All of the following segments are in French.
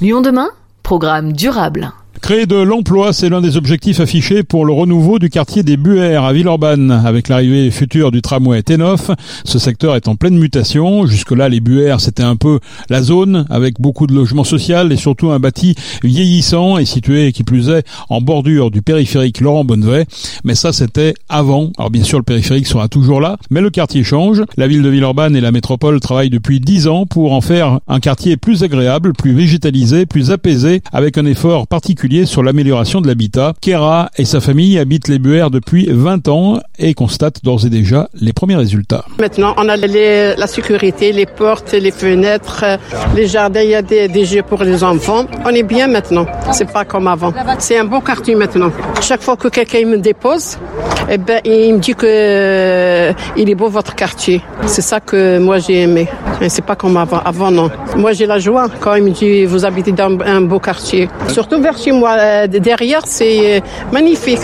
Lyon demain, programme durable. Créer de l'emploi, c'est l'un des objectifs affichés pour le renouveau du quartier des Buères à Villeurbanne. Avec l'arrivée future du tramway T9, ce secteur est en pleine mutation. Jusque-là, les Buères, c'était un peu la zone avec beaucoup de logements sociaux et surtout un bâti vieillissant et situé, qui plus est, en bordure du périphérique Laurent Bonnevet. Mais ça, c'était avant. Alors bien sûr, le périphérique sera toujours là, mais le quartier change. La ville de Villeurbanne et la métropole travaillent depuis dix ans pour en faire un quartier plus agréable, plus végétalisé, plus apaisé, avec un effort particulier sur l'amélioration de l'habitat. Kera et sa famille habitent les Buères depuis 20 ans et constatent d'ores et déjà les premiers résultats. Maintenant, on a la sécurité, les portes, les fenêtres, les jardins, il y a des, jeux pour les enfants. On est bien maintenant. C'est pas comme avant. C'est un bon quartier maintenant. Chaque fois que quelqu'un me dépose, eh ben, il me dit que euh, il est beau votre quartier. C'est ça que moi j'ai aimé. C'est pas comme avant. Non. Moi j'ai la joie quand il me dit vous habitez dans un beau quartier. Surtout vers chez moi. Euh, derrière, c'est euh, magnifique,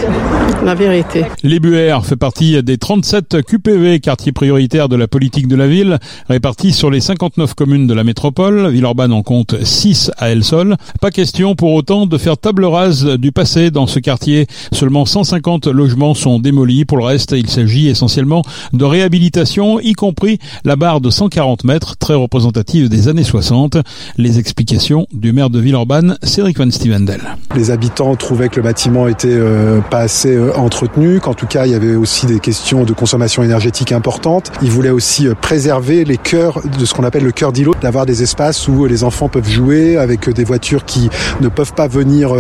la vérité. Les Buères fait partie des 37 QPV, quartiers prioritaires de la politique de la ville, répartis sur les 59 communes de la métropole. Villeurbanne en compte 6 à elle seule. Pas question pour autant de faire table rase du passé dans ce quartier. Seulement 150 logements sont démolis. Pour le reste, il s'agit essentiellement de réhabilitation, y compris la barre de 140 mètres, très représentative des années 60. Les explications du maire de Villeurbanne, Cédric Van Stevendel. Les habitants trouvaient que le bâtiment était euh, pas assez euh, entretenu, qu'en tout cas il y avait aussi des questions de consommation énergétique importantes. Ils voulaient aussi euh, préserver les cœurs de ce qu'on appelle le cœur d'îlot, d'avoir des espaces où les enfants peuvent jouer avec des voitures qui ne peuvent pas venir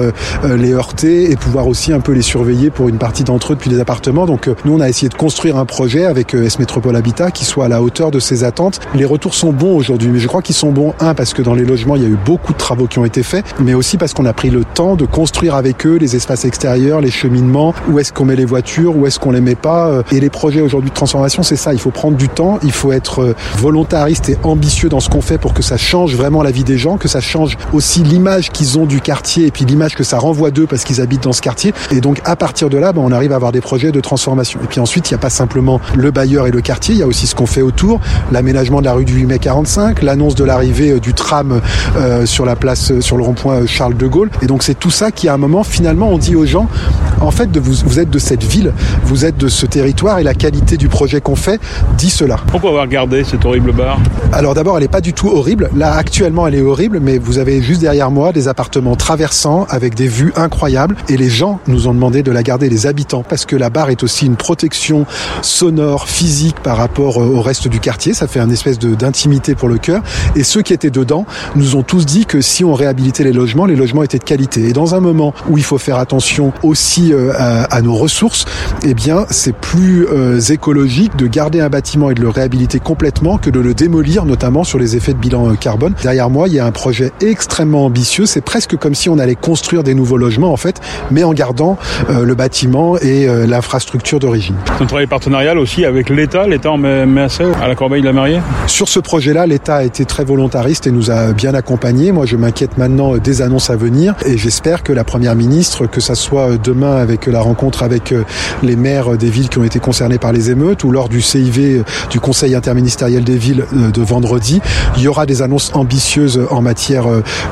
les heurter et pouvoir aussi un peu les surveiller pour une partie d'entre eux depuis les appartements. Donc nous on a essayé de construire un projet avec S Métropole Habitat qui soit à la hauteur de ces attentes. Les retours sont bons aujourd'hui, mais je crois qu'ils sont bons un parce que dans les logements il y a eu beaucoup de travaux qui ont été faits, mais aussi parce qu'on a pris le temps de construire avec eux les espaces extérieurs, les cheminements, où est-ce qu'on met les voitures, où est-ce qu'on les met pas. Euh, et les projets aujourd'hui de transformation, c'est ça. Il faut prendre du temps, il faut être euh, volontariste et ambitieux dans ce qu'on fait pour que ça change vraiment la vie des gens, que ça change aussi l'image qu'ils ont du quartier et puis l'image que ça renvoie d'eux parce qu'ils habitent dans ce quartier. Et donc à partir de là, ben, on arrive à avoir des projets de transformation. Et puis ensuite, il n'y a pas simplement le bailleur et le quartier, il y a aussi ce qu'on fait autour, l'aménagement de la rue du 8 mai 45, l'annonce de l'arrivée euh, du tram sur la place, sur le rond-point Charles de Gaulle. Et donc c'est tout ça qui à un moment finalement on dit aux gens en fait de vous, vous êtes de cette ville, vous êtes de ce territoire et la qualité du projet qu'on fait dit cela. Pourquoi avoir gardé cette horrible barre? Alors d'abord elle n'est pas du tout horrible. Là actuellement elle est horrible mais vous avez juste derrière moi des appartements traversants avec des vues incroyables et les gens nous ont demandé de la garder, les habitants, parce que la barre est aussi une protection sonore, physique par rapport au reste du quartier. Ça fait un espèce d'intimité pour le cœur. Et ceux qui étaient dedans nous ont tous dit que si on réhabilitait les logements, les logements étaient de qualité. Et dans un moment où il faut faire attention aussi euh, à, nos ressources, eh bien, c'est plus euh, écologique de garder un bâtiment et de le réhabiliter complètement que de le démolir, notamment sur les effets de bilan euh, carbone. Derrière moi, il y a un projet extrêmement ambitieux. C'est presque comme si on allait construire des nouveaux logements, en fait, mais en gardant le bâtiment et l'infrastructure d'origine. Un travail partenarial aussi avec l'État. L'État en met, assez à la corbeille de la mariée Sur ce projet-là, l'État a été très volontariste et nous a bien accompagnés. Moi, je m'inquiète maintenant des annonces à venir et j'espère que la première ministre, que ça soit demain avec la rencontre avec euh, les maires des villes qui ont été concernées par les émeutes ou lors du CIV euh, du Conseil interministériel des villes euh, de vendredi, il y aura des annonces ambitieuses en matière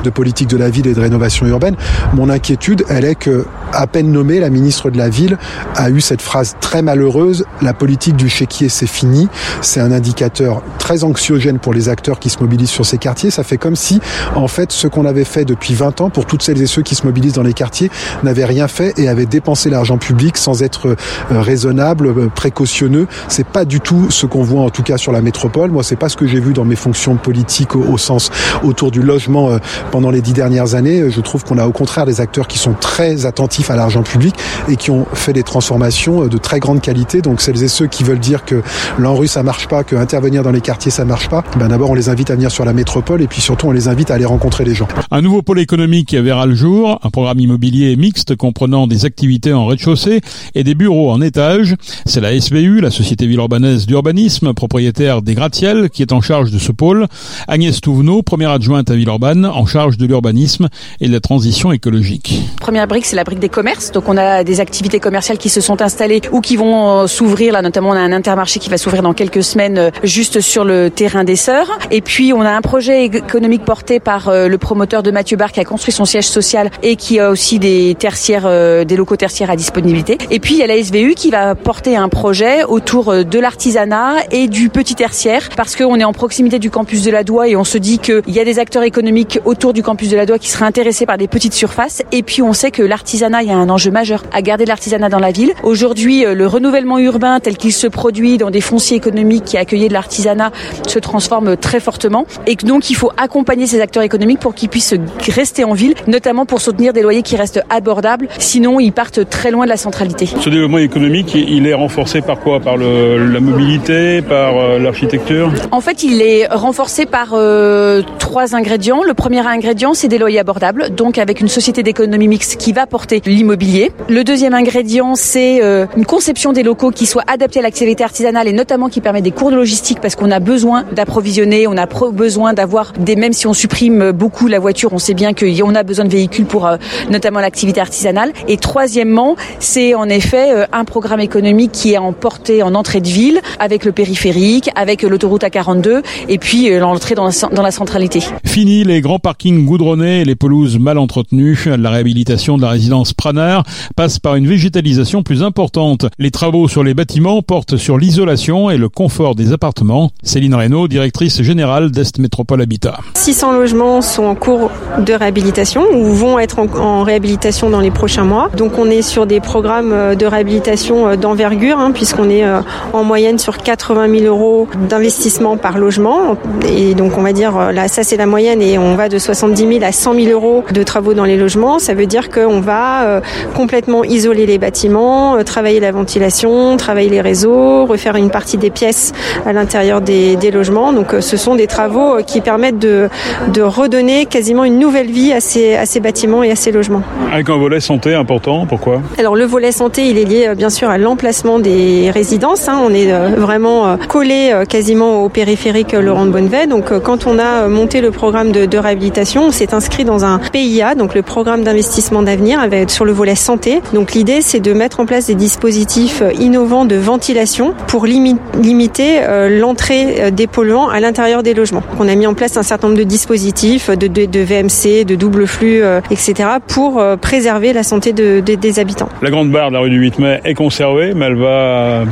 de politique de la ville et de rénovation urbaine. Mon inquiétude, elle est que, à peine nommée, la ministre de la ville a eu cette phrase très malheureuse la politique du chéquier, c'est fini. C'est un indicateur très anxiogène pour les acteurs qui se mobilisent sur ces quartiers. Ça fait comme si, en fait, ce qu'on avait fait depuis 20 ans pour toutes celles et ceux qui se mobilisent dans les quartiers n'avait rien fait et avait dépensé l'argent public sans être euh, raisonnable, euh, précautionneux. C'est pas du tout ce qu'on voit en tout cas sur la métropole. Moi, c'est pas ce que j'ai vu dans mes fonctions politiques au, sens autour du logement euh, pendant les dix dernières années. Je trouve qu'on a au contraire des acteurs qui sont très attentifs à l'argent public et qui ont fait des transformations de très grande qualité. Donc celles et ceux qui veulent dire que l'ANRU ça marche pas, que intervenir dans les quartiers ça marche pas, ben d'abord on les invite à venir sur la métropole et puis surtout on les invite à aller rencontrer les gens. Un nouveau pôle économique verra le jour, un programme immobilier mixte comprenant des activités en rez-de-chaussée et des bureaux en étage. C'est la SBU, la Société Villeurbanaise d'Urbanisme, propriétaire des gratte-ciels, qui est en charge de ce pôle. Agnès Touvenot, première adjointe à Villeurbanne, en charge de l'urbanisme et de la transition écologique. Première brique, c'est la brique des commerces. Donc on a des activités commerciales qui se sont installées ou qui vont euh, s'ouvrir. Là, notamment, on a un intermarché qui va s'ouvrir dans quelques semaines, euh, juste sur le terrain des Sœurs. Et puis on a un projet économique porté par le promoteur de Mathieu Bar qui a construit son siège social et qui a aussi des tertiaires, des locaux tertiaires à disponibilité. Et puis il y a la SVU qui va porter un projet autour de l'artisanat et du petit tertiaire parce qu'on est en proximité du campus de la Doua et on se dit qu'il y a des acteurs économiques autour du campus de la Doua qui seraient intéressés par des petites surfaces. Et puis on sait que l'artisanat, il y a un enjeu majeur à garder l'artisanat dans la ville. Aujourd'hui, le renouvellement urbain tel qu'il se produit dans des fonciers économiques qui accueillent de l'artisanat se transforme très fortement et que donc il faut accompagner ces acteurs économiques pour qu'ils puissent rester en ville, notamment pour soutenir des loyers qui restent abordables. Sinon, ils partent très loin de la centralité. Ce développement économique, il est renforcé par quoi? Par le, la mobilité, par euh, l'architecture? En fait, il est renforcé par euh, trois ingrédients. Le premier ingrédient, c'est des loyers abordables, donc avec une société d'économie mixte qui va porter l'immobilier. Le deuxième ingrédient, c'est euh, une conception des locaux qui soit adaptée à l'activité artisanale et notamment qui permet des cours de logistique parce qu'on a besoin d'approvisionner, on a besoin d'avoir des, même si on supprime beaucoup la voiture, on sait bien qu'on a besoin de véhicules pour euh, notamment l'activité artisanale. Et troisièmement, c'est en effet euh, un programme économique qui est en portée en entrée de ville avec le périphérique, avec l'autoroute A42 et puis l'entrée dans la, dans la centralité. Fini les grands parkings goudronnés et les pelouses mal entretenues. La réhabilitation de la résidence Praner passe par une végétalisation plus importante. Les travaux sur les bâtiments portent sur l'isolation et le confort des appartements. Céline Reynaud, directrice générale d'Est Métropole Habitat. 600 logements sont en cours de réhabilitation ou vont être en, réhabilitation dans les prochains mois. Donc on est sur des programmes euh, de réhabilitation euh, d'envergure hein, puisqu'on est euh, en moyenne sur 80 000 euros d'investissement par logement. Et donc on va dire, là ça c'est la moyenne et on va de 70 000 à 100 000 euros de travaux dans les logements. Ça veut dire qu'on va complètement isoler les bâtiments, travailler la ventilation, travailler les réseaux, refaire une partie des pièces à l'intérieur des, des, logements. Donc ce sont des travaux qui permettent de, de redonner quasiment une nouvelle vie à ces, à ces bâtiments et à ces logements. Avec un volet santé important, pourquoi? Alors le volet santé, il est lié bien sûr à l'emplacement des résidences. Hein. On est vraiment collé quasiment au périphérique Laurent de Bonnevet. Donc quand on a monté le programme de, de réhabilitation, on s'est inscrit dans un PIA, donc le programme d'investissement d'avenir, sur le volet santé. Donc l'idée, c'est de mettre en place des dispositifs innovants de ventilation pour limiter l'entrée des polluants à l'intérieur des logements. On a mis en place un certain nombre de dispositifs de, de, de VMC, de double flux, etc., pour préserver la santé de, des habitants. La grande barre de la rue du 8 mai est conservée, mais elle va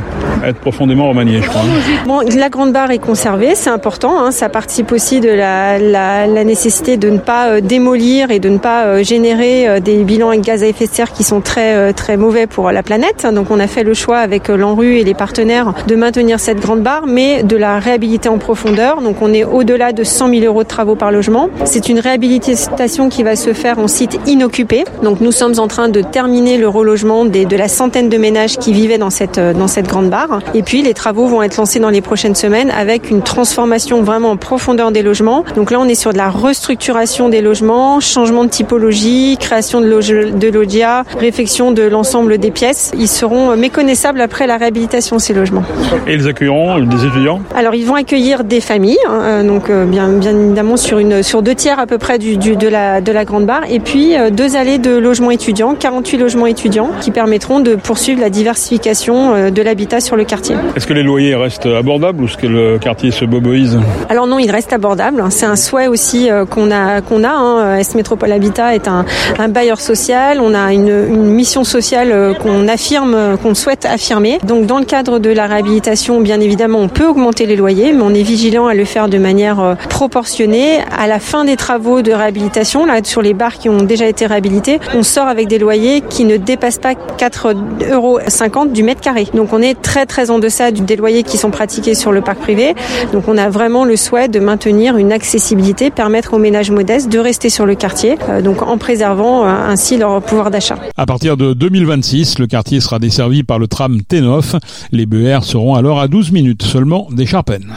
être profondément remaniée, je crois. Bon, la grande barre est conservée, c'est important. Hein, ça participe aussi de la, la, la nécessité de ne pas démolir et de ne pas générer des bilans avec gaz à effet de serre qui sont très très mauvais pour la planète. Donc on a fait le choix avec l'ANRU et les partenaires de maintenir cette grande barre, mais de la réhabiliter en profondeur. Donc on est au-delà de 100 000 euros de travaux par logement. C'est une réhabilitation qui va se faire en site inoccupé. Donc nous sommes en train de terminer le relogement des, de la centaine de ménages qui vivaient dans cette, dans cette grande barre. Et puis les travaux vont être lancés dans les prochaines semaines avec une transformation vraiment en profondeur des logements. Donc là on est sur de la restructuration des logements, changement de typologie, création de, loge, de loggia, réfection de l'ensemble des pièces. Ils seront méconnaissables après la réhabilitation ces logements. Et ils accueilleront des étudiants? Alors ils vont accueillir des familles, hein, donc euh, bien, bien évidemment sur, une, sur deux tiers à peu près du, du, de, la, de la grande barre, et puis euh, deux allées de logements étudiants, 48 logements étudiants, qui permettront de poursuivre la diversification euh, de l'habitat sur le quartier. Est-ce que les loyers restent abordables ou est-ce que le quartier se boboise? Alors non, ils restent abordables. C'est un souhait aussi qu'on a. Qu'on a hein. Est Métropole Habitat est un, un bailleur social. On a une, une mission sociale qu'on affirme, qu'on souhaite affirmer. Donc dans le cadre de la réhabilitation, bien évidemment, on peut augmenter les loyers, mais on vigilant à le faire de manière proportionnée. À la fin des travaux de réhabilitation, là sur les bars qui ont déjà été réhabilités, on sort avec des loyers qui ne dépassent pas 4,50 euros du mètre carré. Donc on est très très en deçà des loyers qui sont pratiqués sur le parc privé. Donc on a vraiment le souhait de maintenir une accessibilité, permettre aux ménages modestes de rester sur le quartier, donc en préservant ainsi leur pouvoir d'achat. À partir de 2026, le quartier sera desservi par le tram T9. Les BER seront alors à 12 minutes seulement des Charpennes.